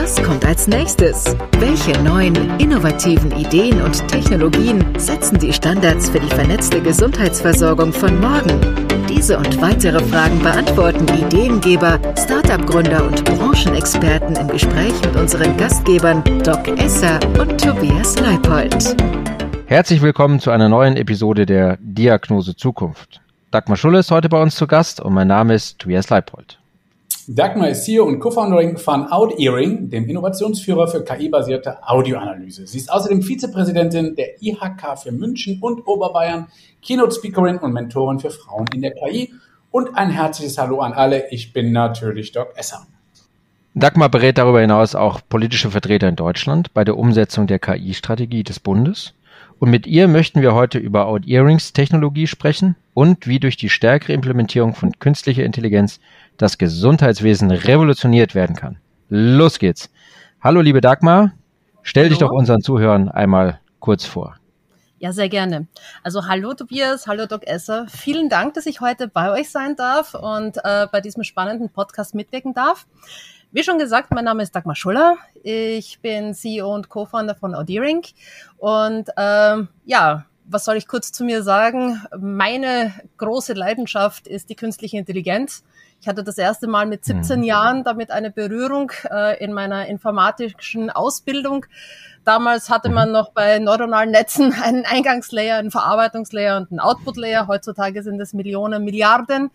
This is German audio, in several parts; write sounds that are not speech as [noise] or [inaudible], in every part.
Was kommt als nächstes? Welche neuen, innovativen Ideen und Technologien setzen die Standards für die vernetzte Gesundheitsversorgung von morgen? Diese und weitere Fragen beantworten Ideengeber, Startup-Gründer und Branchenexperten im Gespräch mit unseren Gastgebern Doc Esser und Tobias Leipold. Herzlich willkommen zu einer neuen Episode der Diagnose Zukunft. Dagmar Schulle ist heute bei uns zu Gast und mein Name ist Tobias Leipold. Dagmar ist CEO und Co-Founderin von OutEaring, dem Innovationsführer für KI-basierte Audioanalyse. Sie ist außerdem Vizepräsidentin der IHK für München und Oberbayern, Keynote-Speakerin und Mentorin für Frauen in der KI. Und ein herzliches Hallo an alle. Ich bin natürlich Doc Esser. Dagmar berät darüber hinaus auch politische Vertreter in Deutschland bei der Umsetzung der KI-Strategie des Bundes. Und mit ihr möchten wir heute über Out-Earrings-Technologie sprechen und wie durch die stärkere Implementierung von künstlicher Intelligenz das Gesundheitswesen revolutioniert werden kann. Los geht's. Hallo, liebe Dagmar. Stell hallo. dich doch unseren Zuhörern einmal kurz vor. Ja, sehr gerne. Also hallo Tobias, hallo Doc Esser. Vielen Dank, dass ich heute bei euch sein darf und äh, bei diesem spannenden Podcast mitwirken darf. Wie schon gesagt, mein Name ist Dagmar Schuller. Ich bin CEO und Co-Founder von Audiering. Und ähm, ja, was soll ich kurz zu mir sagen? Meine große Leidenschaft ist die künstliche Intelligenz. Ich hatte das erste Mal mit 17 mhm. Jahren damit eine Berührung äh, in meiner informatischen Ausbildung. Damals hatte man mhm. noch bei neuronalen Netzen [laughs] einen Eingangslayer, einen Verarbeitungslayer und einen Outputlayer. Heutzutage sind es Millionen, Milliarden.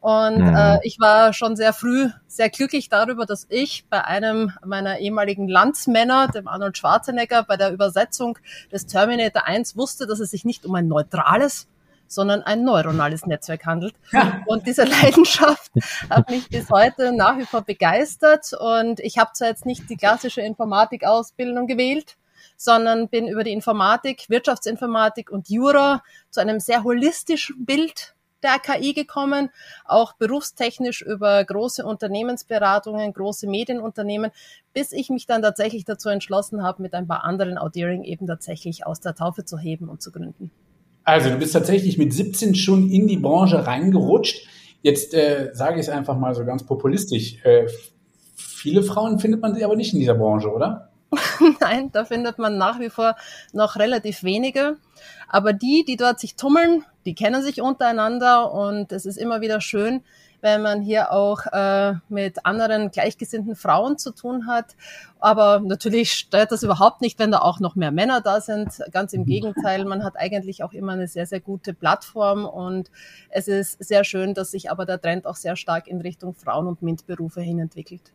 Und mhm. äh, ich war schon sehr früh sehr glücklich darüber, dass ich bei einem meiner ehemaligen Landsmänner, dem Arnold Schwarzenegger, bei der Übersetzung des Terminator 1 wusste, dass es sich nicht um ein neutrales, sondern ein neuronales Netzwerk handelt. Ja. Und diese Leidenschaft hat mich bis heute nach wie vor begeistert. Und ich habe zwar jetzt nicht die klassische Informatikausbildung gewählt, sondern bin über die Informatik, Wirtschaftsinformatik und Jura zu einem sehr holistischen Bild der KI gekommen, auch berufstechnisch über große Unternehmensberatungen, große Medienunternehmen, bis ich mich dann tatsächlich dazu entschlossen habe, mit ein paar anderen Audiering eben tatsächlich aus der Taufe zu heben und zu gründen. Also du bist tatsächlich mit 17 schon in die Branche reingerutscht. Jetzt äh, sage ich es einfach mal so ganz populistisch. Äh, viele Frauen findet man sie aber nicht in dieser Branche, oder? [laughs] Nein, da findet man nach wie vor noch relativ wenige. Aber die, die dort sich tummeln, die kennen sich untereinander und es ist immer wieder schön, wenn man hier auch äh, mit anderen gleichgesinnten Frauen zu tun hat. Aber natürlich stört das überhaupt nicht, wenn da auch noch mehr Männer da sind. Ganz im mhm. Gegenteil, man hat eigentlich auch immer eine sehr, sehr gute Plattform und es ist sehr schön, dass sich aber der Trend auch sehr stark in Richtung Frauen- und MINT-Berufe hin entwickelt.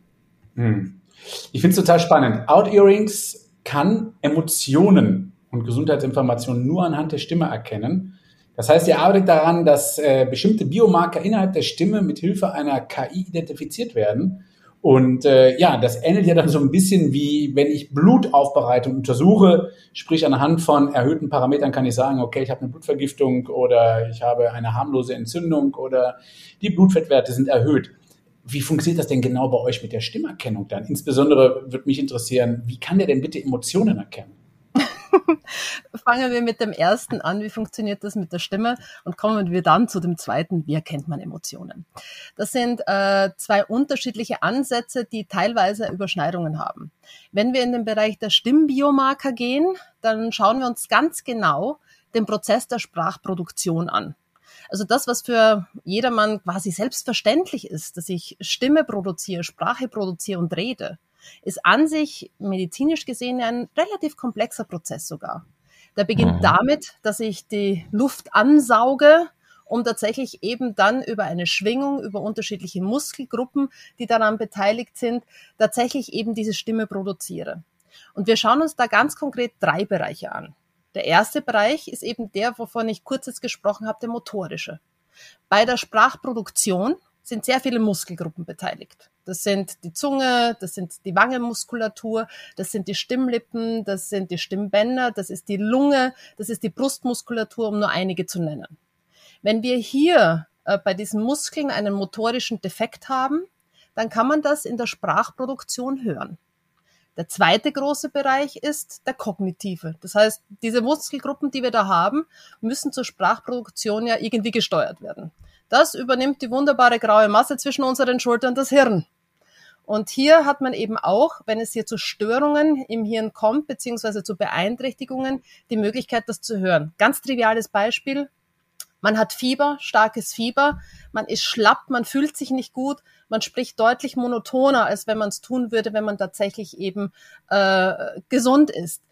Hm. Ich finde es total spannend. Out-Earrings kann Emotionen und Gesundheitsinformationen nur anhand der Stimme erkennen. Das heißt, ihr arbeitet daran, dass äh, bestimmte Biomarker innerhalb der Stimme mit Hilfe einer KI identifiziert werden. Und äh, ja, das ähnelt ja dann so ein bisschen wie, wenn ich Blutaufbereitung untersuche, sprich anhand von erhöhten Parametern kann ich sagen, okay, ich habe eine Blutvergiftung oder ich habe eine harmlose Entzündung oder die Blutfettwerte sind erhöht. Wie funktioniert das denn genau bei euch mit der Stimmerkennung dann? Insbesondere würde mich interessieren, wie kann der denn bitte Emotionen erkennen? [laughs] Fangen wir mit dem ersten an, wie funktioniert das mit der Stimme und kommen wir dann zu dem zweiten, wie erkennt man Emotionen. Das sind äh, zwei unterschiedliche Ansätze, die teilweise Überschneidungen haben. Wenn wir in den Bereich der Stimmbiomarker gehen, dann schauen wir uns ganz genau den Prozess der Sprachproduktion an. Also das, was für jedermann quasi selbstverständlich ist, dass ich Stimme produziere, Sprache produziere und rede, ist an sich medizinisch gesehen ein relativ komplexer Prozess sogar. Der beginnt mhm. damit, dass ich die Luft ansauge, um tatsächlich eben dann über eine Schwingung, über unterschiedliche Muskelgruppen, die daran beteiligt sind, tatsächlich eben diese Stimme produziere. Und wir schauen uns da ganz konkret drei Bereiche an. Der erste Bereich ist eben der, wovon ich kurz jetzt gesprochen habe, der motorische. Bei der Sprachproduktion sind sehr viele Muskelgruppen beteiligt. Das sind die Zunge, das sind die Wangenmuskulatur, das sind die Stimmlippen, das sind die Stimmbänder, das ist die Lunge, das ist die Brustmuskulatur, um nur einige zu nennen. Wenn wir hier äh, bei diesen Muskeln einen motorischen Defekt haben, dann kann man das in der Sprachproduktion hören. Der zweite große Bereich ist der kognitive. Das heißt, diese Muskelgruppen, die wir da haben, müssen zur Sprachproduktion ja irgendwie gesteuert werden. Das übernimmt die wunderbare graue Masse zwischen unseren Schultern, das Hirn. Und hier hat man eben auch, wenn es hier zu Störungen im Hirn kommt, beziehungsweise zu Beeinträchtigungen, die Möglichkeit, das zu hören. Ganz triviales Beispiel. Man hat Fieber, starkes Fieber, man ist schlapp, man fühlt sich nicht gut, man spricht deutlich monotoner, als wenn man es tun würde, wenn man tatsächlich eben äh, gesund ist.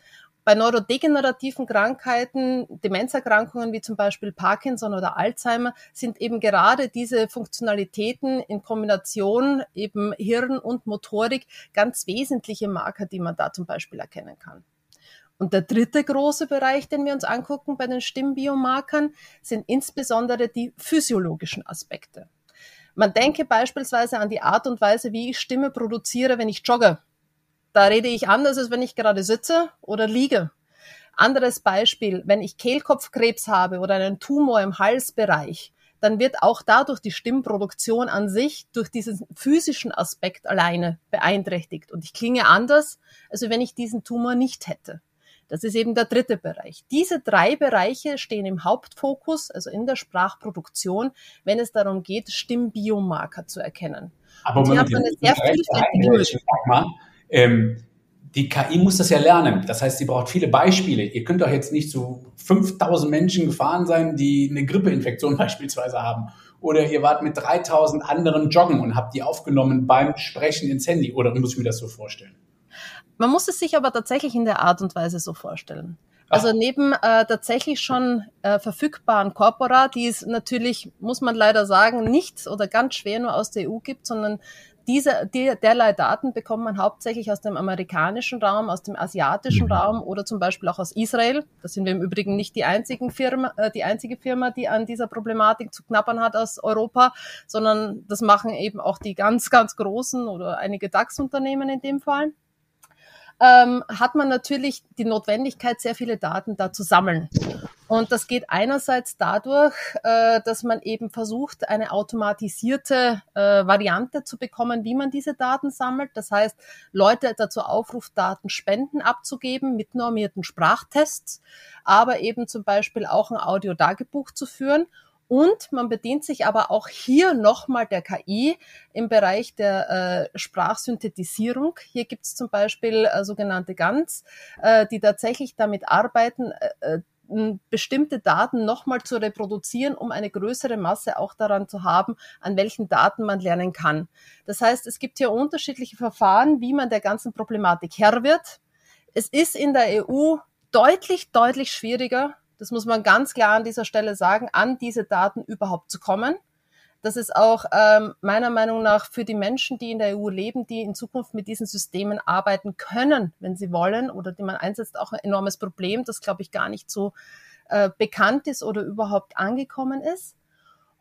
Bei neurodegenerativen Krankheiten, Demenzerkrankungen wie zum Beispiel Parkinson oder Alzheimer, sind eben gerade diese Funktionalitäten in Kombination eben Hirn und Motorik ganz wesentliche Marker, die man da zum Beispiel erkennen kann. Und der dritte große Bereich, den wir uns angucken bei den Stimmbiomarkern, sind insbesondere die physiologischen Aspekte. Man denke beispielsweise an die Art und Weise, wie ich Stimme produziere, wenn ich jogge. Da rede ich anders, als wenn ich gerade sitze oder liege. Anderes Beispiel, wenn ich Kehlkopfkrebs habe oder einen Tumor im Halsbereich, dann wird auch dadurch die Stimmproduktion an sich durch diesen physischen Aspekt alleine beeinträchtigt. Und ich klinge anders, als wenn ich diesen Tumor nicht hätte. Das ist eben der dritte Bereich. Diese drei Bereiche stehen im Hauptfokus, also in der Sprachproduktion, wenn es darum geht, Stimmbiomarker zu erkennen. Aber hier hat man eine sehr vielfältige Möglichkeit ähm, die KI muss das ja lernen. Das heißt, sie braucht viele Beispiele. Ihr könnt doch jetzt nicht zu 5000 Menschen gefahren sein, die eine Grippeinfektion [laughs] beispielsweise haben. Oder ihr wart mit 3000 anderen joggen und habt die aufgenommen beim Sprechen ins Handy. Oder muss ich mir das so vorstellen? Man muss es sich aber tatsächlich in der Art und Weise so vorstellen. Also neben äh, tatsächlich schon äh, verfügbaren Corpora, die es natürlich, muss man leider sagen, nicht oder ganz schwer nur aus der EU gibt, sondern diese, die, derlei Daten bekommt man hauptsächlich aus dem amerikanischen Raum, aus dem asiatischen mhm. Raum oder zum Beispiel auch aus Israel. Da sind wir im Übrigen nicht die einzigen Firma, äh, die einzige Firma, die an dieser Problematik zu knappern hat aus Europa, sondern das machen eben auch die ganz, ganz großen oder einige DAX-Unternehmen in dem Fall ähm, hat man natürlich die Notwendigkeit, sehr viele Daten da zu sammeln. Und das geht einerseits dadurch, äh, dass man eben versucht, eine automatisierte äh, Variante zu bekommen, wie man diese Daten sammelt. Das heißt, Leute dazu aufruft, Datenspenden abzugeben mit normierten Sprachtests, aber eben zum Beispiel auch ein Audiotagebuch zu führen und man bedient sich aber auch hier nochmal der KI im Bereich der äh, Sprachsynthetisierung. Hier gibt es zum Beispiel äh, sogenannte GANs, äh, die tatsächlich damit arbeiten, äh, äh bestimmte Daten nochmal zu reproduzieren, um eine größere Masse auch daran zu haben, an welchen Daten man lernen kann. Das heißt, es gibt hier unterschiedliche Verfahren, wie man der ganzen Problematik Herr wird. Es ist in der EU deutlich, deutlich schwieriger, das muss man ganz klar an dieser Stelle sagen, an diese Daten überhaupt zu kommen. Das ist auch ähm, meiner Meinung nach für die Menschen, die in der EU leben, die in Zukunft mit diesen Systemen arbeiten können, wenn sie wollen, oder die man einsetzt, auch ein enormes Problem, das, glaube ich, gar nicht so äh, bekannt ist oder überhaupt angekommen ist.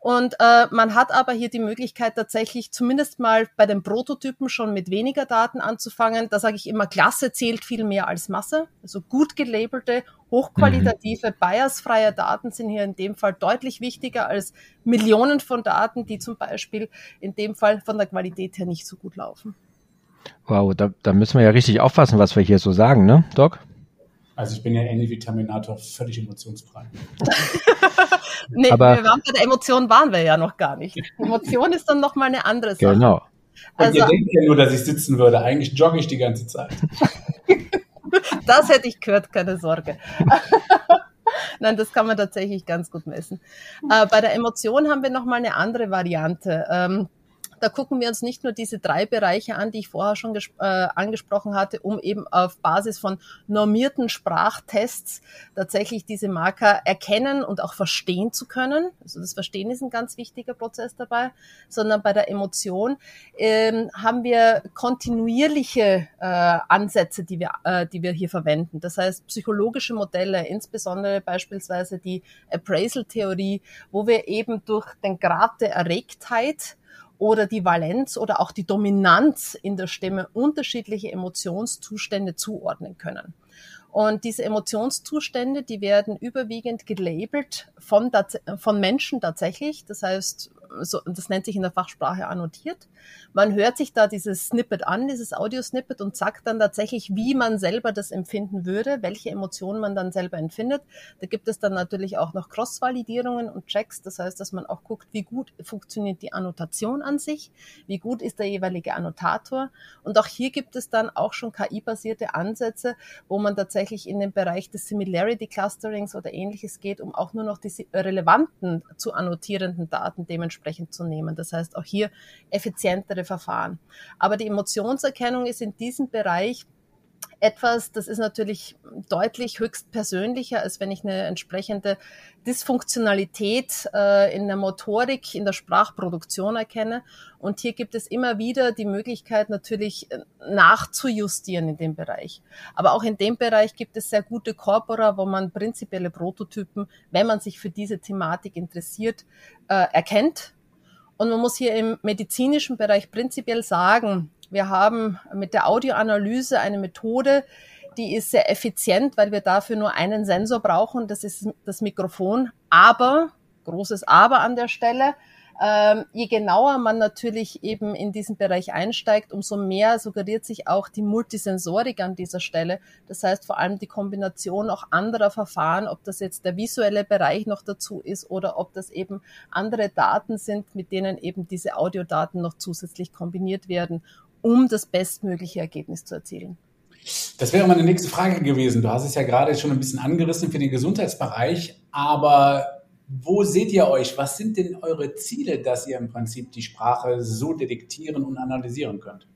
Und äh, man hat aber hier die Möglichkeit tatsächlich zumindest mal bei den Prototypen schon mit weniger Daten anzufangen. Da sage ich immer, Klasse zählt viel mehr als Masse. Also gut gelabelte, hochqualitative, mhm. biasfreie Daten sind hier in dem Fall deutlich wichtiger als Millionen von Daten, die zum Beispiel in dem Fall von der Qualität her nicht so gut laufen. Wow, da, da müssen wir ja richtig aufpassen, was wir hier so sagen, ne, Doc? Also ich bin ja ähnlich wie Terminator, völlig emotionsfrei. [laughs] nee, aber wir waren bei der Emotion waren wir ja noch gar nicht. Emotion ist dann nochmal eine andere Sache. Genau. Und also, ihr denkt ja nur, dass ich sitzen würde. Eigentlich jogge ich die ganze Zeit. [laughs] das hätte ich gehört, keine Sorge. [laughs] Nein, das kann man tatsächlich ganz gut messen. Äh, bei der Emotion haben wir nochmal eine andere Variante. Ähm, da gucken wir uns nicht nur diese drei Bereiche an, die ich vorher schon äh, angesprochen hatte, um eben auf Basis von normierten Sprachtests tatsächlich diese Marker erkennen und auch verstehen zu können. Also das Verstehen ist ein ganz wichtiger Prozess dabei, sondern bei der Emotion ähm, haben wir kontinuierliche äh, Ansätze, die wir, äh, die wir hier verwenden. Das heißt psychologische Modelle, insbesondere beispielsweise die Appraisal-Theorie, wo wir eben durch den Grad der Erregtheit oder die Valenz oder auch die Dominanz in der Stimme unterschiedliche Emotionszustände zuordnen können. Und diese Emotionszustände, die werden überwiegend gelabelt von, von Menschen tatsächlich. Das heißt, so, das nennt sich in der Fachsprache annotiert. Man hört sich da dieses Snippet an, dieses Audiosnippet und sagt dann tatsächlich, wie man selber das empfinden würde, welche Emotionen man dann selber empfindet. Da gibt es dann natürlich auch noch Cross-Validierungen und Checks. Das heißt, dass man auch guckt, wie gut funktioniert die Annotation an sich, wie gut ist der jeweilige Annotator. Und auch hier gibt es dann auch schon KI-basierte Ansätze, wo man tatsächlich in den Bereich des Similarity Clusterings oder ähnliches geht, um auch nur noch die relevanten zu annotierenden Daten dementsprechend zu nehmen. Das heißt auch hier effizientere Verfahren. Aber die Emotionserkennung ist in diesem Bereich etwas, das ist natürlich deutlich höchst persönlicher, als wenn ich eine entsprechende Dysfunktionalität äh, in der Motorik, in der Sprachproduktion erkenne. Und hier gibt es immer wieder die Möglichkeit, natürlich äh, nachzujustieren in dem Bereich. Aber auch in dem Bereich gibt es sehr gute Corpora, wo man prinzipielle Prototypen, wenn man sich für diese Thematik interessiert, äh, erkennt. Und man muss hier im medizinischen Bereich prinzipiell sagen, wir haben mit der Audioanalyse eine Methode, die ist sehr effizient, weil wir dafür nur einen Sensor brauchen, das ist das Mikrofon. Aber, großes Aber an der Stelle, ähm, je genauer man natürlich eben in diesen Bereich einsteigt, umso mehr suggeriert sich auch die Multisensorik an dieser Stelle. Das heißt vor allem die Kombination auch anderer Verfahren, ob das jetzt der visuelle Bereich noch dazu ist oder ob das eben andere Daten sind, mit denen eben diese Audiodaten noch zusätzlich kombiniert werden um das bestmögliche Ergebnis zu erzielen. Das wäre meine nächste Frage gewesen. Du hast es ja gerade schon ein bisschen angerissen für den Gesundheitsbereich, aber wo seht ihr euch? Was sind denn eure Ziele, dass ihr im Prinzip die Sprache so detektieren und analysieren könnt?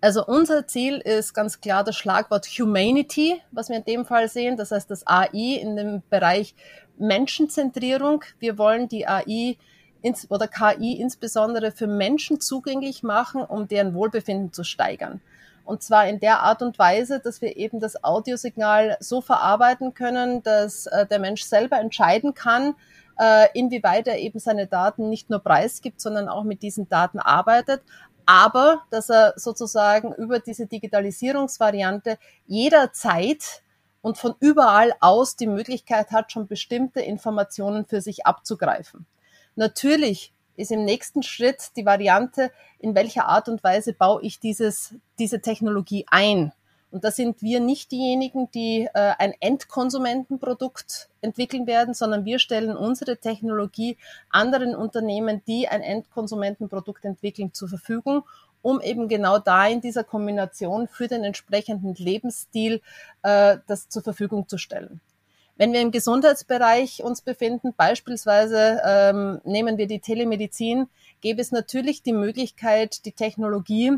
Also unser Ziel ist ganz klar das Schlagwort Humanity, was wir in dem Fall sehen. Das heißt das AI in dem Bereich Menschenzentrierung. Wir wollen die AI ins, oder KI insbesondere für Menschen zugänglich machen, um deren Wohlbefinden zu steigern. Und zwar in der Art und Weise, dass wir eben das Audiosignal so verarbeiten können, dass äh, der Mensch selber entscheiden kann, äh, inwieweit er eben seine Daten nicht nur preisgibt, sondern auch mit diesen Daten arbeitet, aber dass er sozusagen über diese Digitalisierungsvariante jederzeit und von überall aus die Möglichkeit hat, schon bestimmte Informationen für sich abzugreifen. Natürlich ist im nächsten Schritt die Variante, in welcher Art und Weise baue ich dieses, diese Technologie ein. Und da sind wir nicht diejenigen, die äh, ein Endkonsumentenprodukt entwickeln werden, sondern wir stellen unsere Technologie anderen Unternehmen, die ein Endkonsumentenprodukt entwickeln, zur Verfügung, um eben genau da in dieser Kombination für den entsprechenden Lebensstil äh, das zur Verfügung zu stellen. Wenn wir im Gesundheitsbereich uns befinden, beispielsweise ähm, nehmen wir die Telemedizin, gäbe es natürlich die Möglichkeit, die Technologie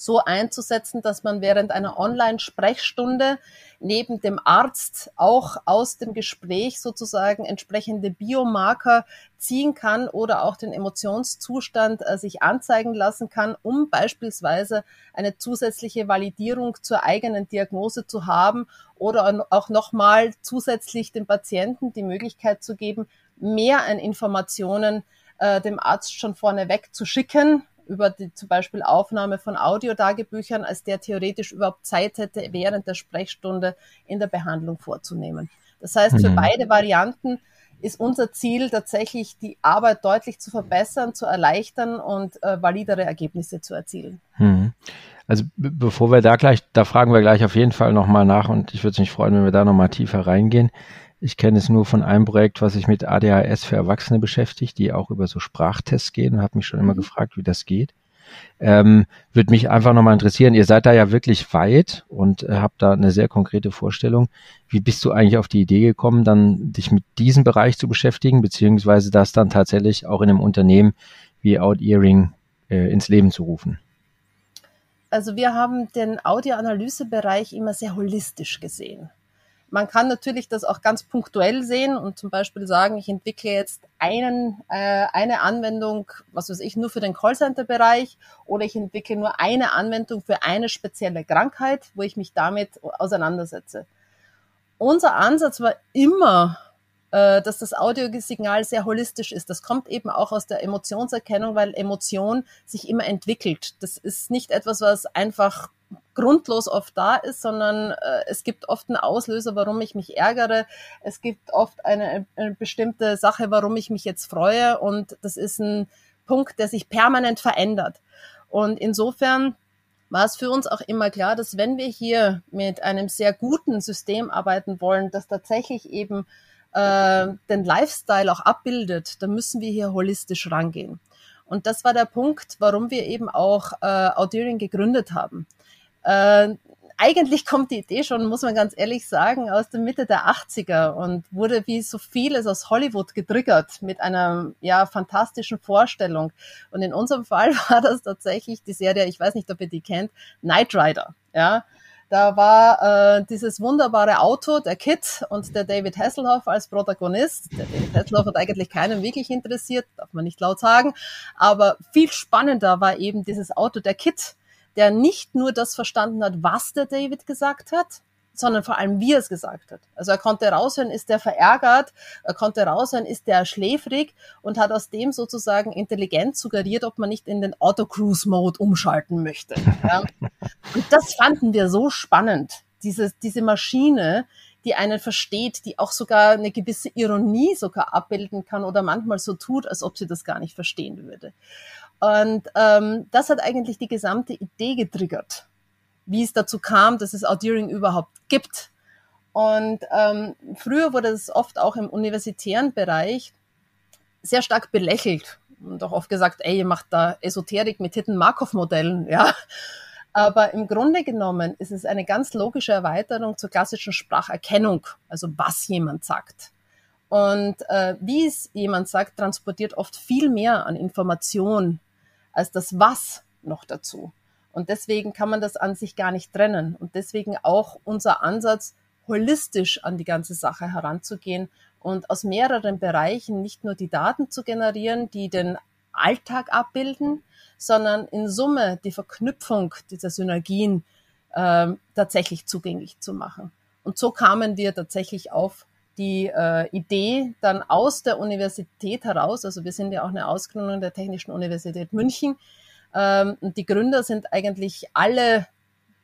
so einzusetzen, dass man während einer Online-Sprechstunde neben dem Arzt auch aus dem Gespräch sozusagen entsprechende Biomarker ziehen kann oder auch den Emotionszustand äh, sich anzeigen lassen kann, um beispielsweise eine zusätzliche Validierung zur eigenen Diagnose zu haben oder auch nochmal zusätzlich dem Patienten die Möglichkeit zu geben, mehr an Informationen äh, dem Arzt schon vorneweg zu schicken, über die zum Beispiel Aufnahme von Audiotagebüchern, als der theoretisch überhaupt Zeit hätte, während der Sprechstunde in der Behandlung vorzunehmen. Das heißt, für mhm. beide Varianten ist unser Ziel tatsächlich, die Arbeit deutlich zu verbessern, zu erleichtern und äh, validere Ergebnisse zu erzielen. Mhm. Also bevor wir da gleich, da fragen wir gleich auf jeden Fall nochmal nach und ich würde mich freuen, wenn wir da nochmal tiefer reingehen. Ich kenne es nur von einem Projekt, was sich mit ADHS für Erwachsene beschäftigt, die auch über so Sprachtests gehen und habe mich schon immer mhm. gefragt, wie das geht. Ähm, Würde mich einfach nochmal interessieren, ihr seid da ja wirklich weit und äh, habt da eine sehr konkrete Vorstellung. Wie bist du eigentlich auf die Idee gekommen, dann dich mit diesem Bereich zu beschäftigen, beziehungsweise das dann tatsächlich auch in einem Unternehmen wie Out-Earing äh, ins Leben zu rufen? Also wir haben den Audioanalysebereich immer sehr holistisch gesehen. Man kann natürlich das auch ganz punktuell sehen und zum Beispiel sagen, ich entwickle jetzt einen, äh, eine Anwendung, was weiß ich, nur für den Callcenter-Bereich oder ich entwickle nur eine Anwendung für eine spezielle Krankheit, wo ich mich damit auseinandersetze. Unser Ansatz war immer, äh, dass das Audiosignal sehr holistisch ist. Das kommt eben auch aus der Emotionserkennung, weil Emotion sich immer entwickelt. Das ist nicht etwas, was einfach grundlos oft da ist, sondern äh, es gibt oft einen Auslöser, warum ich mich ärgere. Es gibt oft eine, eine bestimmte Sache, warum ich mich jetzt freue. Und das ist ein Punkt, der sich permanent verändert. Und insofern war es für uns auch immer klar, dass wenn wir hier mit einem sehr guten System arbeiten wollen, das tatsächlich eben äh, den Lifestyle auch abbildet, dann müssen wir hier holistisch rangehen. Und das war der Punkt, warum wir eben auch äh, Audiering gegründet haben. Äh, eigentlich kommt die Idee schon, muss man ganz ehrlich sagen, aus der Mitte der 80er und wurde wie so vieles aus Hollywood getriggert mit einer ja fantastischen Vorstellung. Und in unserem Fall [laughs] war das tatsächlich die Serie, ich weiß nicht, ob ihr die kennt, Knight Rider. Ja, da war äh, dieses wunderbare Auto, der Kit und der David Hasselhoff als Protagonist. Der David Hasselhoff hat eigentlich keinen wirklich interessiert, darf man nicht laut sagen. Aber viel spannender war eben dieses Auto, der Kit der nicht nur das verstanden hat, was der David gesagt hat, sondern vor allem, wie er es gesagt hat. Also er konnte raushören, ist der verärgert, er konnte raushören, ist der schläfrig und hat aus dem sozusagen intelligent suggeriert, ob man nicht in den Auto-Cruise-Mode umschalten möchte. Ja. Und das fanden wir so spannend, diese, diese Maschine, die einen versteht, die auch sogar eine gewisse Ironie sogar abbilden kann oder manchmal so tut, als ob sie das gar nicht verstehen würde. Und ähm, das hat eigentlich die gesamte Idee getriggert, wie es dazu kam, dass es Audiering überhaupt gibt. Und ähm, früher wurde es oft auch im universitären Bereich sehr stark belächelt und auch oft gesagt, ey, ihr macht da Esoterik mit Hidden-Markov-Modellen, [laughs] ja. Aber im Grunde genommen ist es eine ganz logische Erweiterung zur klassischen Spracherkennung, also was jemand sagt. Und äh, wie es jemand sagt, transportiert oft viel mehr an Information als das Was noch dazu. Und deswegen kann man das an sich gar nicht trennen. Und deswegen auch unser Ansatz, holistisch an die ganze Sache heranzugehen und aus mehreren Bereichen nicht nur die Daten zu generieren, die den Alltag abbilden, sondern in Summe die Verknüpfung dieser Synergien äh, tatsächlich zugänglich zu machen. Und so kamen wir tatsächlich auf die äh, Idee dann aus der Universität heraus, also wir sind ja auch eine Ausgründung der Technischen Universität München, ähm, und die Gründer sind eigentlich alle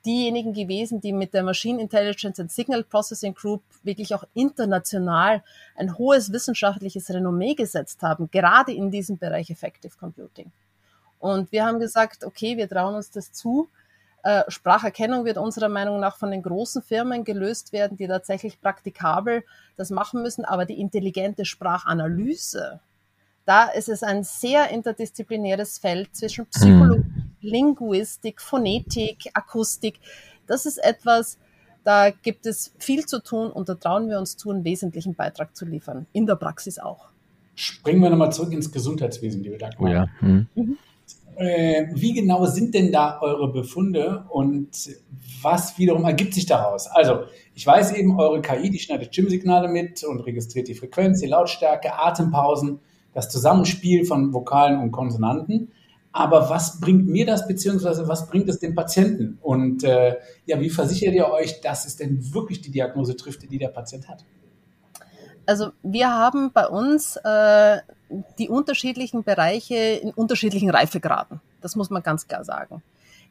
diejenigen gewesen, die mit der Machine Intelligence and Signal Processing Group wirklich auch international ein hohes wissenschaftliches Renommee gesetzt haben, gerade in diesem Bereich Effective Computing. Und wir haben gesagt, okay, wir trauen uns das zu, Spracherkennung wird unserer Meinung nach von den großen Firmen gelöst werden, die tatsächlich praktikabel das machen müssen. Aber die intelligente Sprachanalyse, da ist es ein sehr interdisziplinäres Feld zwischen Psychologie, mhm. Linguistik, Phonetik, Akustik. Das ist etwas, da gibt es viel zu tun und da trauen wir uns zu, einen wesentlichen Beitrag zu liefern. In der Praxis auch. Springen wir nochmal zurück ins Gesundheitswesen, liebe Dagmar. Oh ja. Mhm. Mhm. Äh, wie genau sind denn da eure Befunde und was wiederum ergibt sich daraus? Also, ich weiß eben, eure KI, die schneidet Stimmsignale mit und registriert die Frequenz, die Lautstärke, Atempausen, das Zusammenspiel von Vokalen und Konsonanten. Aber was bringt mir das, beziehungsweise was bringt es dem Patienten? Und äh, ja, wie versichert ihr euch, dass es denn wirklich die Diagnose trifft, die der Patient hat? Also wir haben bei uns äh, die unterschiedlichen Bereiche in unterschiedlichen Reifegraden. Das muss man ganz klar sagen.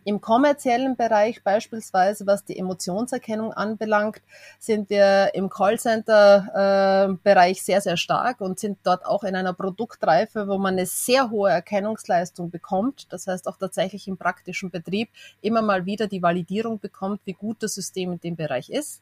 Im kommerziellen Bereich beispielsweise, was die Emotionserkennung anbelangt, sind wir im Callcenter-Bereich äh, sehr, sehr stark und sind dort auch in einer Produktreife, wo man eine sehr hohe Erkennungsleistung bekommt. Das heißt auch tatsächlich im praktischen Betrieb immer mal wieder die Validierung bekommt, wie gut das System in dem Bereich ist.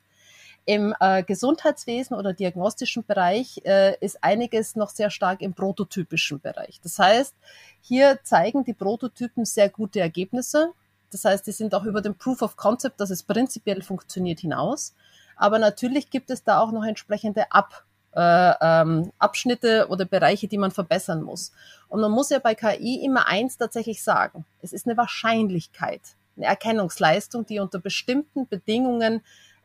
Im äh, Gesundheitswesen oder diagnostischen Bereich äh, ist einiges noch sehr stark im prototypischen Bereich. Das heißt, hier zeigen die Prototypen sehr gute Ergebnisse. Das heißt, die sind auch über den Proof of Concept, dass es prinzipiell funktioniert, hinaus. Aber natürlich gibt es da auch noch entsprechende Ab, äh, ähm, Abschnitte oder Bereiche, die man verbessern muss. Und man muss ja bei KI immer eins tatsächlich sagen. Es ist eine Wahrscheinlichkeit, eine Erkennungsleistung, die unter bestimmten Bedingungen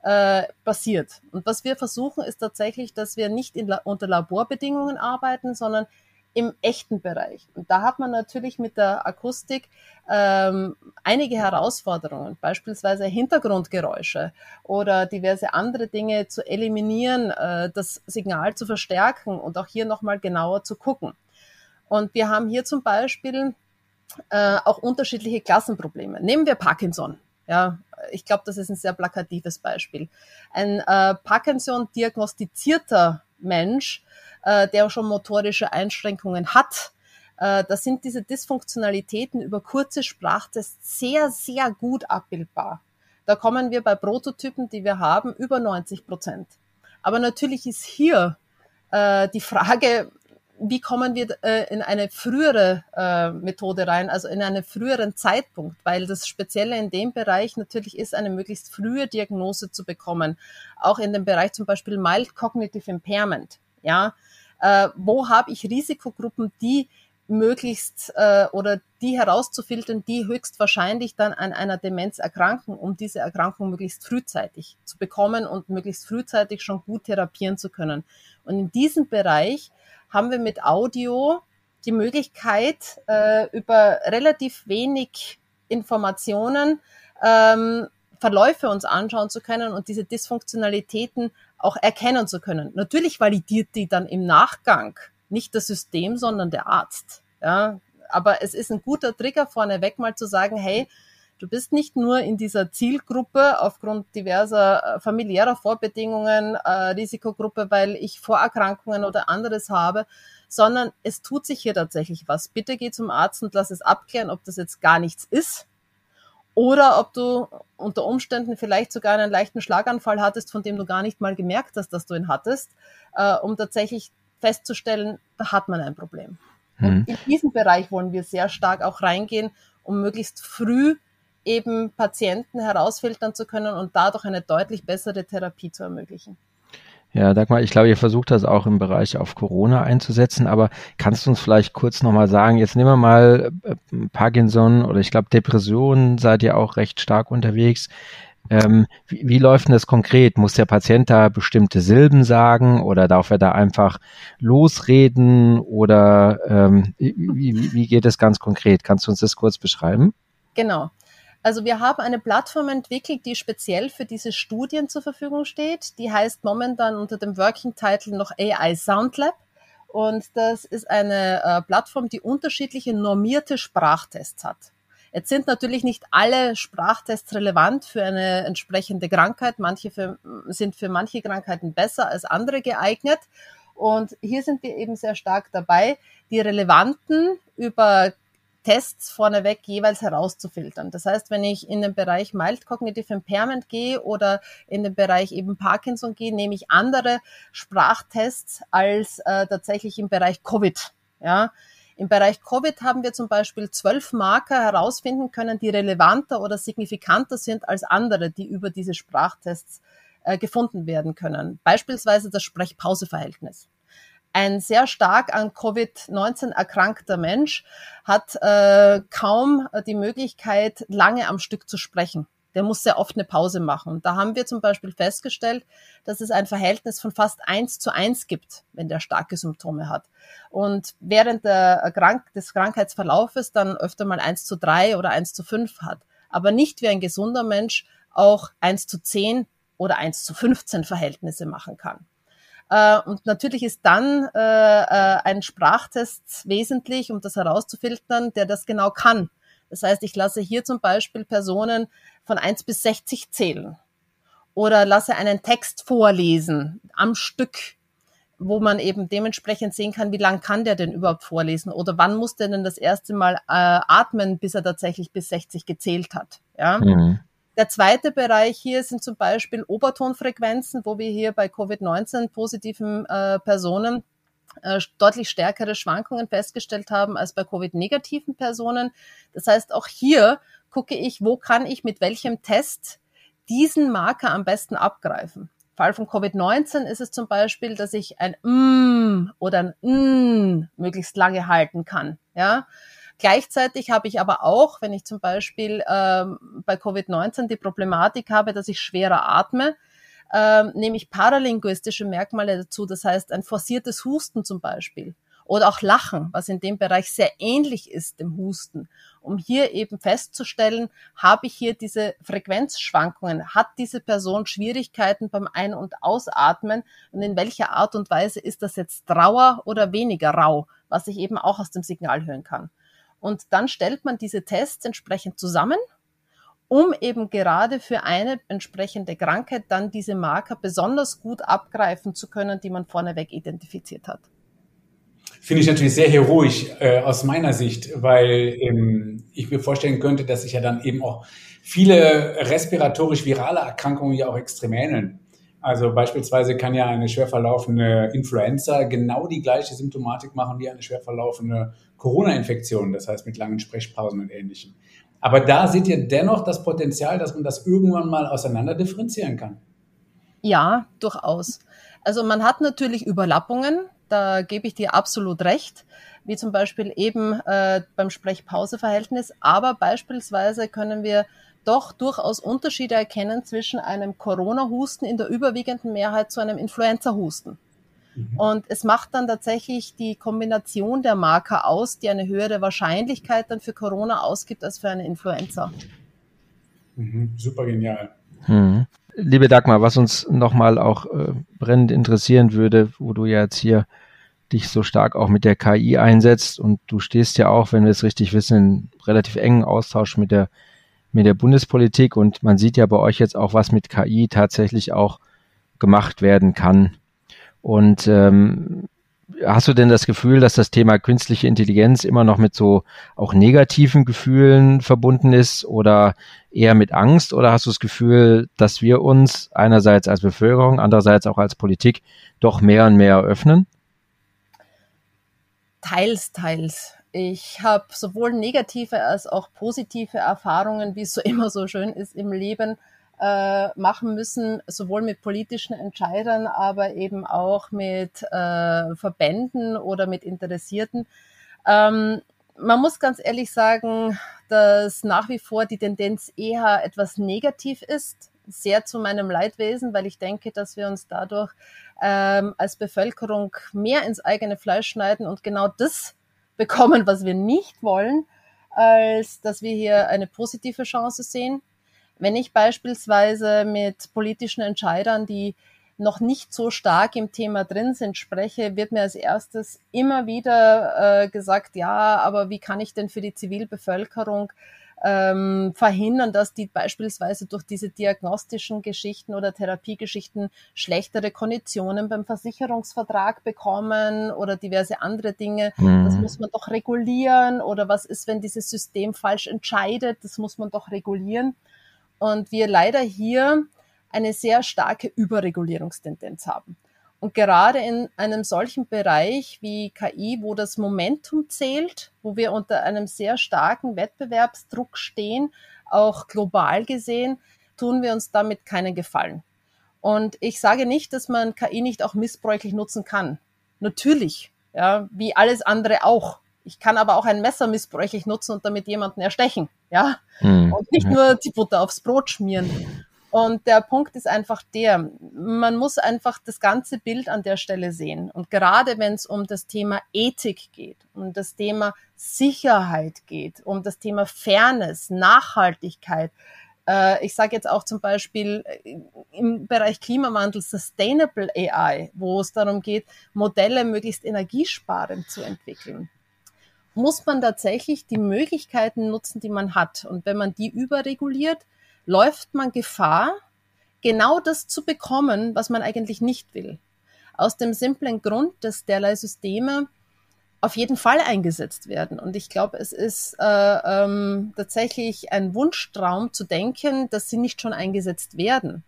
äh, passiert. Und was wir versuchen, ist tatsächlich, dass wir nicht in, unter Laborbedingungen arbeiten, sondern im echten Bereich. Und da hat man natürlich mit der Akustik ähm, einige Herausforderungen, beispielsweise Hintergrundgeräusche oder diverse andere Dinge zu eliminieren, äh, das Signal zu verstärken und auch hier nochmal genauer zu gucken. Und wir haben hier zum Beispiel äh, auch unterschiedliche Klassenprobleme. Nehmen wir Parkinson. Ja, ich glaube, das ist ein sehr plakatives Beispiel. Ein äh, Parkinson diagnostizierter Mensch, äh, der schon motorische Einschränkungen hat, äh, da sind diese Dysfunktionalitäten über kurze Sprachtests sehr, sehr gut abbildbar. Da kommen wir bei Prototypen, die wir haben, über 90 Prozent. Aber natürlich ist hier äh, die Frage, wie kommen wir äh, in eine frühere äh, Methode rein, also in einen früheren Zeitpunkt, weil das Spezielle in dem Bereich natürlich ist, eine möglichst frühe Diagnose zu bekommen, auch in dem Bereich zum Beispiel Mild Cognitive Impairment. Ja, äh, wo habe ich Risikogruppen, die möglichst äh, oder die herauszufiltern, die höchstwahrscheinlich dann an einer Demenz erkranken, um diese Erkrankung möglichst frühzeitig zu bekommen und möglichst frühzeitig schon gut therapieren zu können. Und in diesem Bereich haben wir mit Audio die Möglichkeit, äh, über relativ wenig Informationen ähm, Verläufe uns anschauen zu können und diese Dysfunktionalitäten auch erkennen zu können. Natürlich validiert die dann im Nachgang nicht das System, sondern der Arzt. Ja, aber es ist ein guter Trigger vorneweg mal zu sagen, hey, du bist nicht nur in dieser Zielgruppe aufgrund diverser äh, familiärer Vorbedingungen, äh, Risikogruppe, weil ich Vorerkrankungen oder anderes habe, sondern es tut sich hier tatsächlich was. Bitte geh zum Arzt und lass es abklären, ob das jetzt gar nichts ist oder ob du unter Umständen vielleicht sogar einen leichten Schlaganfall hattest, von dem du gar nicht mal gemerkt hast, dass du ihn hattest, äh, um tatsächlich festzustellen, da hat man ein Problem. Mhm. in diesen Bereich wollen wir sehr stark auch reingehen, um möglichst früh eben Patienten herausfiltern zu können und dadurch eine deutlich bessere Therapie zu ermöglichen. Ja, Dagmar, ich glaube, ihr versucht das auch im Bereich auf Corona einzusetzen, aber kannst du uns vielleicht kurz nochmal sagen, jetzt nehmen wir mal äh, Parkinson oder ich glaube Depressionen seid ihr auch recht stark unterwegs. Ähm, wie, wie läuft denn das konkret? Muss der Patient da bestimmte Silben sagen oder darf er da einfach losreden oder ähm, wie, wie geht es ganz konkret? Kannst du uns das kurz beschreiben? Genau. Also wir haben eine Plattform entwickelt, die speziell für diese Studien zur Verfügung steht. Die heißt momentan unter dem Working Title noch AI Soundlab. Und das ist eine äh, Plattform, die unterschiedliche normierte Sprachtests hat. Jetzt sind natürlich nicht alle Sprachtests relevant für eine entsprechende Krankheit. Manche für, sind für manche Krankheiten besser als andere geeignet. Und hier sind wir eben sehr stark dabei, die relevanten über Tests vorneweg jeweils herauszufiltern. Das heißt, wenn ich in den Bereich Mild Cognitive Impairment gehe oder in den Bereich eben Parkinson gehe, nehme ich andere Sprachtests als äh, tatsächlich im Bereich Covid. Ja, im Bereich Covid haben wir zum Beispiel zwölf Marker herausfinden können, die relevanter oder signifikanter sind als andere, die über diese Sprachtests äh, gefunden werden können. Beispielsweise das Sprechpauseverhältnis. Ein sehr stark an Covid-19 erkrankter Mensch hat äh, kaum die Möglichkeit, lange am Stück zu sprechen der muss sehr oft eine Pause machen. Und da haben wir zum Beispiel festgestellt, dass es ein Verhältnis von fast eins zu eins gibt, wenn der starke Symptome hat. Und während der Krank des Krankheitsverlaufes dann öfter mal eins zu drei oder eins zu fünf hat. Aber nicht wie ein gesunder Mensch auch eins zu zehn oder eins zu 15 Verhältnisse machen kann. Äh, und natürlich ist dann äh, äh, ein Sprachtest wesentlich, um das herauszufiltern, der das genau kann. Das heißt, ich lasse hier zum Beispiel Personen von 1 bis 60 zählen oder lasse einen Text vorlesen am Stück, wo man eben dementsprechend sehen kann, wie lang kann der denn überhaupt vorlesen oder wann muss der denn das erste Mal äh, atmen, bis er tatsächlich bis 60 gezählt hat. Ja. Mhm. Der zweite Bereich hier sind zum Beispiel Obertonfrequenzen, wo wir hier bei Covid-19 positiven äh, Personen äh, deutlich stärkere Schwankungen festgestellt haben als bei Covid-negativen Personen. Das heißt, auch hier gucke ich, wo kann ich mit welchem Test diesen Marker am besten abgreifen. Im Fall von Covid-19 ist es zum Beispiel, dass ich ein mm oder ein mm möglichst lange halten kann. Ja. Gleichzeitig habe ich aber auch, wenn ich zum Beispiel ähm, bei Covid-19 die Problematik habe, dass ich schwerer atme, ähm, nehme ich paralinguistische Merkmale dazu, das heißt ein forciertes Husten zum Beispiel oder auch Lachen, was in dem Bereich sehr ähnlich ist dem Husten, um hier eben festzustellen, habe ich hier diese Frequenzschwankungen, hat diese Person Schwierigkeiten beim Ein- und Ausatmen? Und in welcher Art und Weise ist das jetzt rauer oder weniger rau, was ich eben auch aus dem Signal hören kann. Und dann stellt man diese Tests entsprechend zusammen um eben gerade für eine entsprechende Krankheit dann diese Marker besonders gut abgreifen zu können, die man vorneweg identifiziert hat. Finde ich natürlich sehr heroisch äh, aus meiner Sicht, weil ähm, ich mir vorstellen könnte, dass sich ja dann eben auch viele respiratorisch-virale Erkrankungen ja auch extrem ähneln. Also beispielsweise kann ja eine schwer verlaufende Influenza genau die gleiche Symptomatik machen wie eine schwer verlaufende Corona-Infektion, das heißt mit langen Sprechpausen und ähnlichem. Aber da seht ihr dennoch das Potenzial, dass man das irgendwann mal auseinander differenzieren kann. Ja, durchaus. Also man hat natürlich Überlappungen, da gebe ich dir absolut recht, wie zum Beispiel eben äh, beim Sprechpauseverhältnis, aber beispielsweise können wir doch durchaus Unterschiede erkennen zwischen einem Corona-Husten in der überwiegenden Mehrheit zu einem Influenza-Husten. Mhm. Und es macht dann tatsächlich die Kombination der Marker aus, die eine höhere Wahrscheinlichkeit dann für Corona ausgibt als für eine Influenza. Mhm, super genial. Mhm. Liebe Dagmar, was uns nochmal auch äh, brennend interessieren würde, wo du ja jetzt hier dich so stark auch mit der KI einsetzt und du stehst ja auch, wenn wir es richtig wissen, in relativ engen Austausch mit der mit der Bundespolitik und man sieht ja bei euch jetzt auch, was mit KI tatsächlich auch gemacht werden kann. Und ähm, hast du denn das Gefühl, dass das Thema künstliche Intelligenz immer noch mit so auch negativen Gefühlen verbunden ist oder eher mit Angst? Oder hast du das Gefühl, dass wir uns einerseits als Bevölkerung, andererseits auch als Politik doch mehr und mehr öffnen? Teils, teils. Ich habe sowohl negative als auch positive Erfahrungen, wie es so [laughs] immer so schön ist im Leben, äh, machen müssen, sowohl mit politischen Entscheidern, aber eben auch mit äh, Verbänden oder mit Interessierten. Ähm, man muss ganz ehrlich sagen, dass nach wie vor die Tendenz eher etwas negativ ist, sehr zu meinem Leidwesen, weil ich denke, dass wir uns dadurch ähm, als Bevölkerung mehr ins eigene Fleisch schneiden und genau das bekommen, was wir nicht wollen, als dass wir hier eine positive Chance sehen. Wenn ich beispielsweise mit politischen Entscheidern, die noch nicht so stark im Thema drin sind, spreche, wird mir als erstes immer wieder äh, gesagt, ja, aber wie kann ich denn für die Zivilbevölkerung ähm, verhindern, dass die beispielsweise durch diese diagnostischen Geschichten oder Therapiegeschichten schlechtere Konditionen beim Versicherungsvertrag bekommen oder diverse andere Dinge. Mhm. Das muss man doch regulieren. Oder was ist, wenn dieses System falsch entscheidet? Das muss man doch regulieren. Und wir leider hier eine sehr starke Überregulierungstendenz haben. Und gerade in einem solchen Bereich wie KI, wo das Momentum zählt, wo wir unter einem sehr starken Wettbewerbsdruck stehen, auch global gesehen, tun wir uns damit keinen Gefallen. Und ich sage nicht, dass man KI nicht auch missbräuchlich nutzen kann. Natürlich, ja, wie alles andere auch. Ich kann aber auch ein Messer missbräuchlich nutzen und damit jemanden erstechen, ja, hm. und nicht nur die Butter aufs Brot schmieren. Und der Punkt ist einfach der, man muss einfach das ganze Bild an der Stelle sehen. Und gerade wenn es um das Thema Ethik geht, um das Thema Sicherheit geht, um das Thema Fairness, Nachhaltigkeit, äh, ich sage jetzt auch zum Beispiel äh, im Bereich Klimawandel Sustainable AI, wo es darum geht, Modelle möglichst energiesparend zu entwickeln muss man tatsächlich die Möglichkeiten nutzen, die man hat. Und wenn man die überreguliert, läuft man Gefahr, genau das zu bekommen, was man eigentlich nicht will. Aus dem simplen Grund, dass derlei Systeme auf jeden Fall eingesetzt werden. Und ich glaube, es ist äh, ähm, tatsächlich ein Wunschtraum zu denken, dass sie nicht schon eingesetzt werden.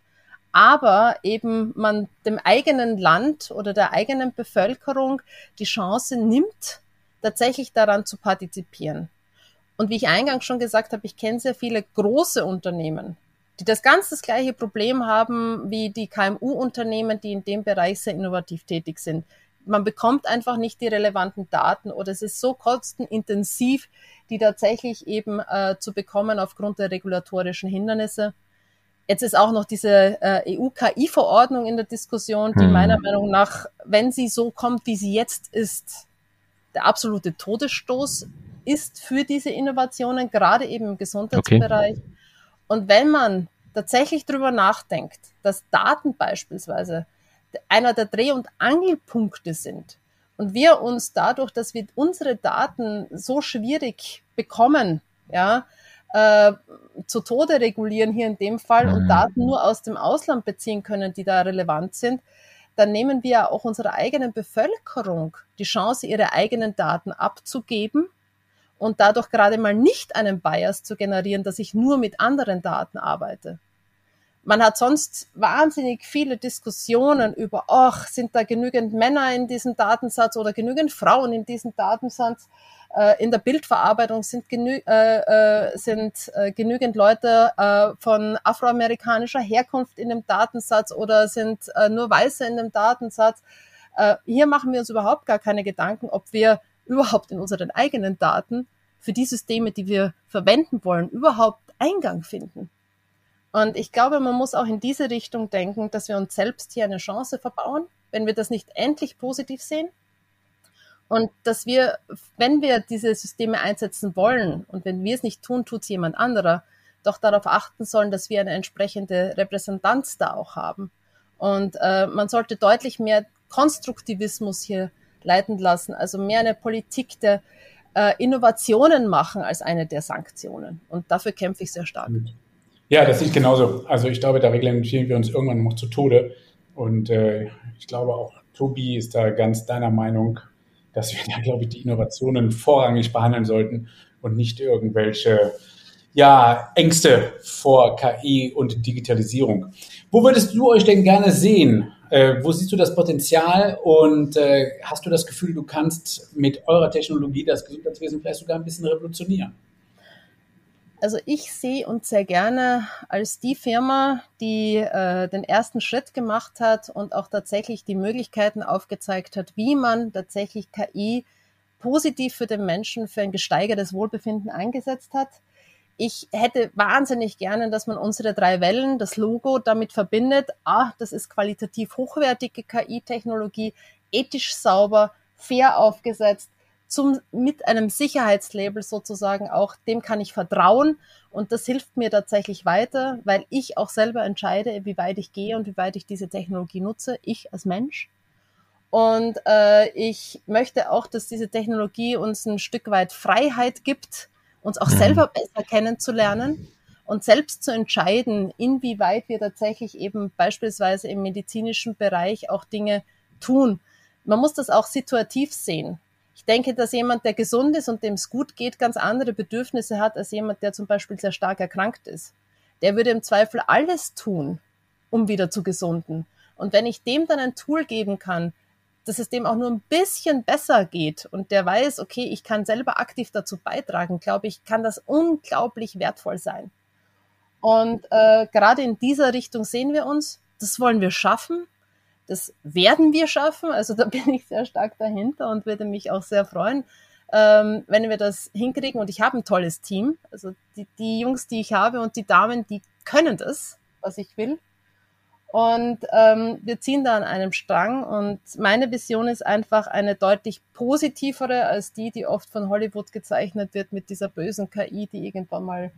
Aber eben man dem eigenen Land oder der eigenen Bevölkerung die Chance nimmt, tatsächlich daran zu partizipieren. Und wie ich eingangs schon gesagt habe, ich kenne sehr viele große Unternehmen, die das ganz das gleiche Problem haben wie die KMU-Unternehmen, die in dem Bereich sehr innovativ tätig sind. Man bekommt einfach nicht die relevanten Daten oder es ist so kostenintensiv, die tatsächlich eben äh, zu bekommen aufgrund der regulatorischen Hindernisse. Jetzt ist auch noch diese äh, EU-KI-Verordnung in der Diskussion, die hm. meiner Meinung nach, wenn sie so kommt, wie sie jetzt ist, der absolute Todesstoß ist für diese Innovationen, gerade eben im Gesundheitsbereich. Okay. Und wenn man tatsächlich darüber nachdenkt, dass Daten beispielsweise einer der Dreh- und Angelpunkte sind und wir uns dadurch, dass wir unsere Daten so schwierig bekommen, ja, äh, zu Tode regulieren hier in dem Fall mhm. und Daten nur aus dem Ausland beziehen können, die da relevant sind, dann nehmen wir auch unserer eigenen Bevölkerung die Chance, ihre eigenen Daten abzugeben und dadurch gerade mal nicht einen Bias zu generieren, dass ich nur mit anderen Daten arbeite. Man hat sonst wahnsinnig viele Diskussionen über, ach, sind da genügend Männer in diesem Datensatz oder genügend Frauen in diesem Datensatz? Äh, in der Bildverarbeitung sind, genü äh, äh, sind äh, genügend Leute äh, von afroamerikanischer Herkunft in dem Datensatz oder sind äh, nur Weiße in dem Datensatz. hier machen wir uns überhaupt gar keine Gedanken, ob wir überhaupt in unseren eigenen Daten für die Systeme, die wir verwenden wollen, überhaupt Eingang finden. Und ich glaube, man muss auch in diese Richtung denken, dass wir uns selbst hier eine Chance verbauen, wenn wir das nicht endlich positiv sehen, und dass wir, wenn wir diese Systeme einsetzen wollen und wenn wir es nicht tun, tut es jemand anderer, doch darauf achten sollen, dass wir eine entsprechende Repräsentanz da auch haben. Und äh, man sollte deutlich mehr Konstruktivismus hier leiten lassen, also mehr eine Politik der äh, Innovationen machen als eine der Sanktionen. Und dafür kämpfe ich sehr stark. Ja, das ist genauso. Also ich glaube, da reglementieren wir uns irgendwann noch zu Tode. Und äh, ich glaube auch, Tobi ist da ganz deiner Meinung dass wir da, glaube ich, die Innovationen vorrangig behandeln sollten und nicht irgendwelche ja, Ängste vor KI und Digitalisierung. Wo würdest du euch denn gerne sehen? Äh, wo siehst du das Potenzial und äh, hast du das Gefühl, du kannst mit eurer Technologie das Gesundheitswesen vielleicht sogar ein bisschen revolutionieren? Also ich sehe uns sehr gerne als die Firma, die äh, den ersten Schritt gemacht hat und auch tatsächlich die Möglichkeiten aufgezeigt hat, wie man tatsächlich KI positiv für den Menschen für ein gesteigertes Wohlbefinden eingesetzt hat. Ich hätte wahnsinnig gerne, dass man unsere drei Wellen, das Logo damit verbindet. Ah, das ist qualitativ hochwertige KI-Technologie, ethisch sauber, fair aufgesetzt, zum, mit einem Sicherheitslabel sozusagen auch, dem kann ich vertrauen und das hilft mir tatsächlich weiter, weil ich auch selber entscheide, wie weit ich gehe und wie weit ich diese Technologie nutze, ich als Mensch. Und äh, ich möchte auch, dass diese Technologie uns ein Stück weit Freiheit gibt, uns auch mhm. selber besser kennenzulernen und selbst zu entscheiden, inwieweit wir tatsächlich eben beispielsweise im medizinischen Bereich auch Dinge tun. Man muss das auch situativ sehen. Ich denke, dass jemand, der gesund ist und dem es gut geht, ganz andere Bedürfnisse hat als jemand, der zum Beispiel sehr stark erkrankt ist. Der würde im Zweifel alles tun, um wieder zu gesunden. Und wenn ich dem dann ein Tool geben kann, dass es dem auch nur ein bisschen besser geht und der weiß, okay, ich kann selber aktiv dazu beitragen, glaube ich, kann das unglaublich wertvoll sein. Und äh, gerade in dieser Richtung sehen wir uns. Das wollen wir schaffen. Das werden wir schaffen. Also da [laughs] bin ich sehr stark dahinter und würde mich auch sehr freuen, ähm, wenn wir das hinkriegen. Und ich habe ein tolles Team. Also die, die Jungs, die ich habe und die Damen, die können das, was ich will. Und ähm, wir ziehen da an einem Strang. Und meine Vision ist einfach eine deutlich positivere als die, die oft von Hollywood gezeichnet wird mit dieser bösen KI, die irgendwann mal.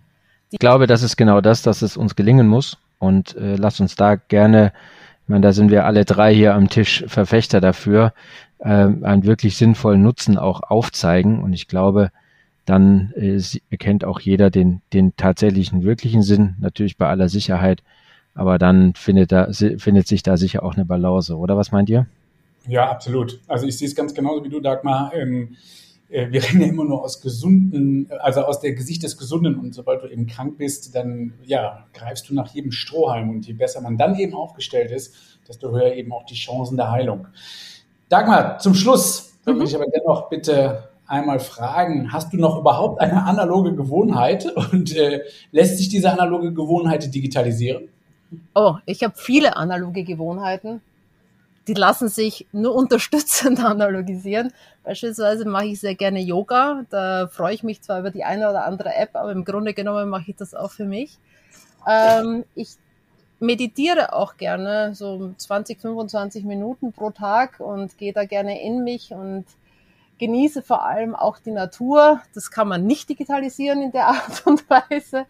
ich glaube, das ist genau das, dass es uns gelingen muss. Und äh, lasst uns da gerne meine, da sind wir alle drei hier am Tisch Verfechter dafür, äh, einen wirklich sinnvollen Nutzen auch aufzeigen. Und ich glaube, dann äh, erkennt auch jeder den, den tatsächlichen, wirklichen Sinn, natürlich bei aller Sicherheit. Aber dann findet, da, findet sich da sicher auch eine Balance, oder was meint ihr? Ja, absolut. Also ich sehe es ganz genauso wie du, Dagmar. Ähm, äh, wir reden ja immer nur aus gesunden, also aus der Gesicht des Gesunden und sobald du eben krank bist, dann ja, greifst du nach jedem Strohhalm und je besser man dann eben aufgestellt ist, desto höher eben auch die Chancen der Heilung. Dagmar, zum Schluss würde mhm. ich aber dennoch bitte einmal fragen, hast du noch überhaupt eine analoge Gewohnheit und äh, lässt sich diese analoge Gewohnheit digitalisieren? Oh, ich habe viele analoge Gewohnheiten die lassen sich nur unterstützend [laughs] analogisieren. Beispielsweise mache ich sehr gerne Yoga. Da freue ich mich zwar über die eine oder andere App, aber im Grunde genommen mache ich das auch für mich. Ähm, ich meditiere auch gerne, so 20, 25 Minuten pro Tag und gehe da gerne in mich und genieße vor allem auch die Natur. Das kann man nicht digitalisieren in der Art und [laughs] Weise.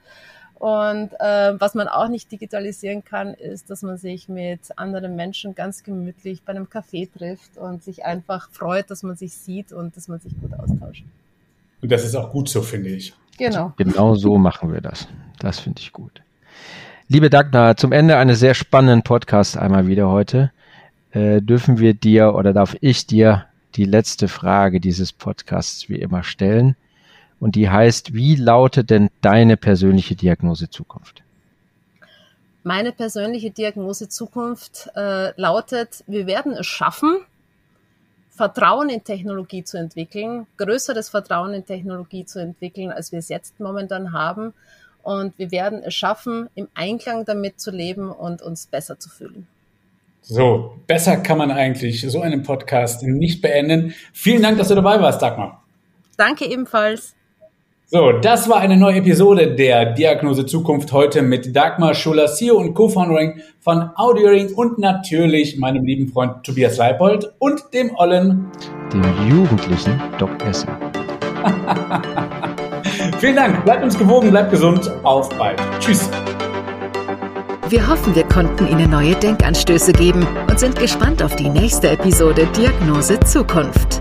Und äh, was man auch nicht digitalisieren kann, ist, dass man sich mit anderen Menschen ganz gemütlich bei einem Café trifft und sich einfach freut, dass man sich sieht und dass man sich gut austauscht. Und das ist auch gut so, finde ich. Genau. Genau so machen wir das. Das finde ich gut. Liebe Dagmar, zum Ende eines sehr spannenden Podcasts einmal wieder heute, äh, dürfen wir dir oder darf ich dir die letzte Frage dieses Podcasts wie immer stellen. Und die heißt, wie lautet denn deine persönliche Diagnose Zukunft? Meine persönliche Diagnose Zukunft äh, lautet, wir werden es schaffen, Vertrauen in Technologie zu entwickeln, größeres Vertrauen in Technologie zu entwickeln, als wir es jetzt momentan haben. Und wir werden es schaffen, im Einklang damit zu leben und uns besser zu fühlen. So, besser kann man eigentlich so einen Podcast nicht beenden. Vielen Dank, dass du dabei warst, Dagmar. Danke ebenfalls. So, das war eine neue Episode der Diagnose Zukunft heute mit Dagmar Schuller, CEO und Co-Founderin von Audioring und natürlich meinem lieben Freund Tobias Leipold und dem Ollen, dem jugendlichen Doc Esser. [laughs] Vielen Dank, bleibt uns gewogen, bleibt gesund, auf bald. Tschüss. Wir hoffen, wir konnten Ihnen neue Denkanstöße geben und sind gespannt auf die nächste Episode Diagnose Zukunft.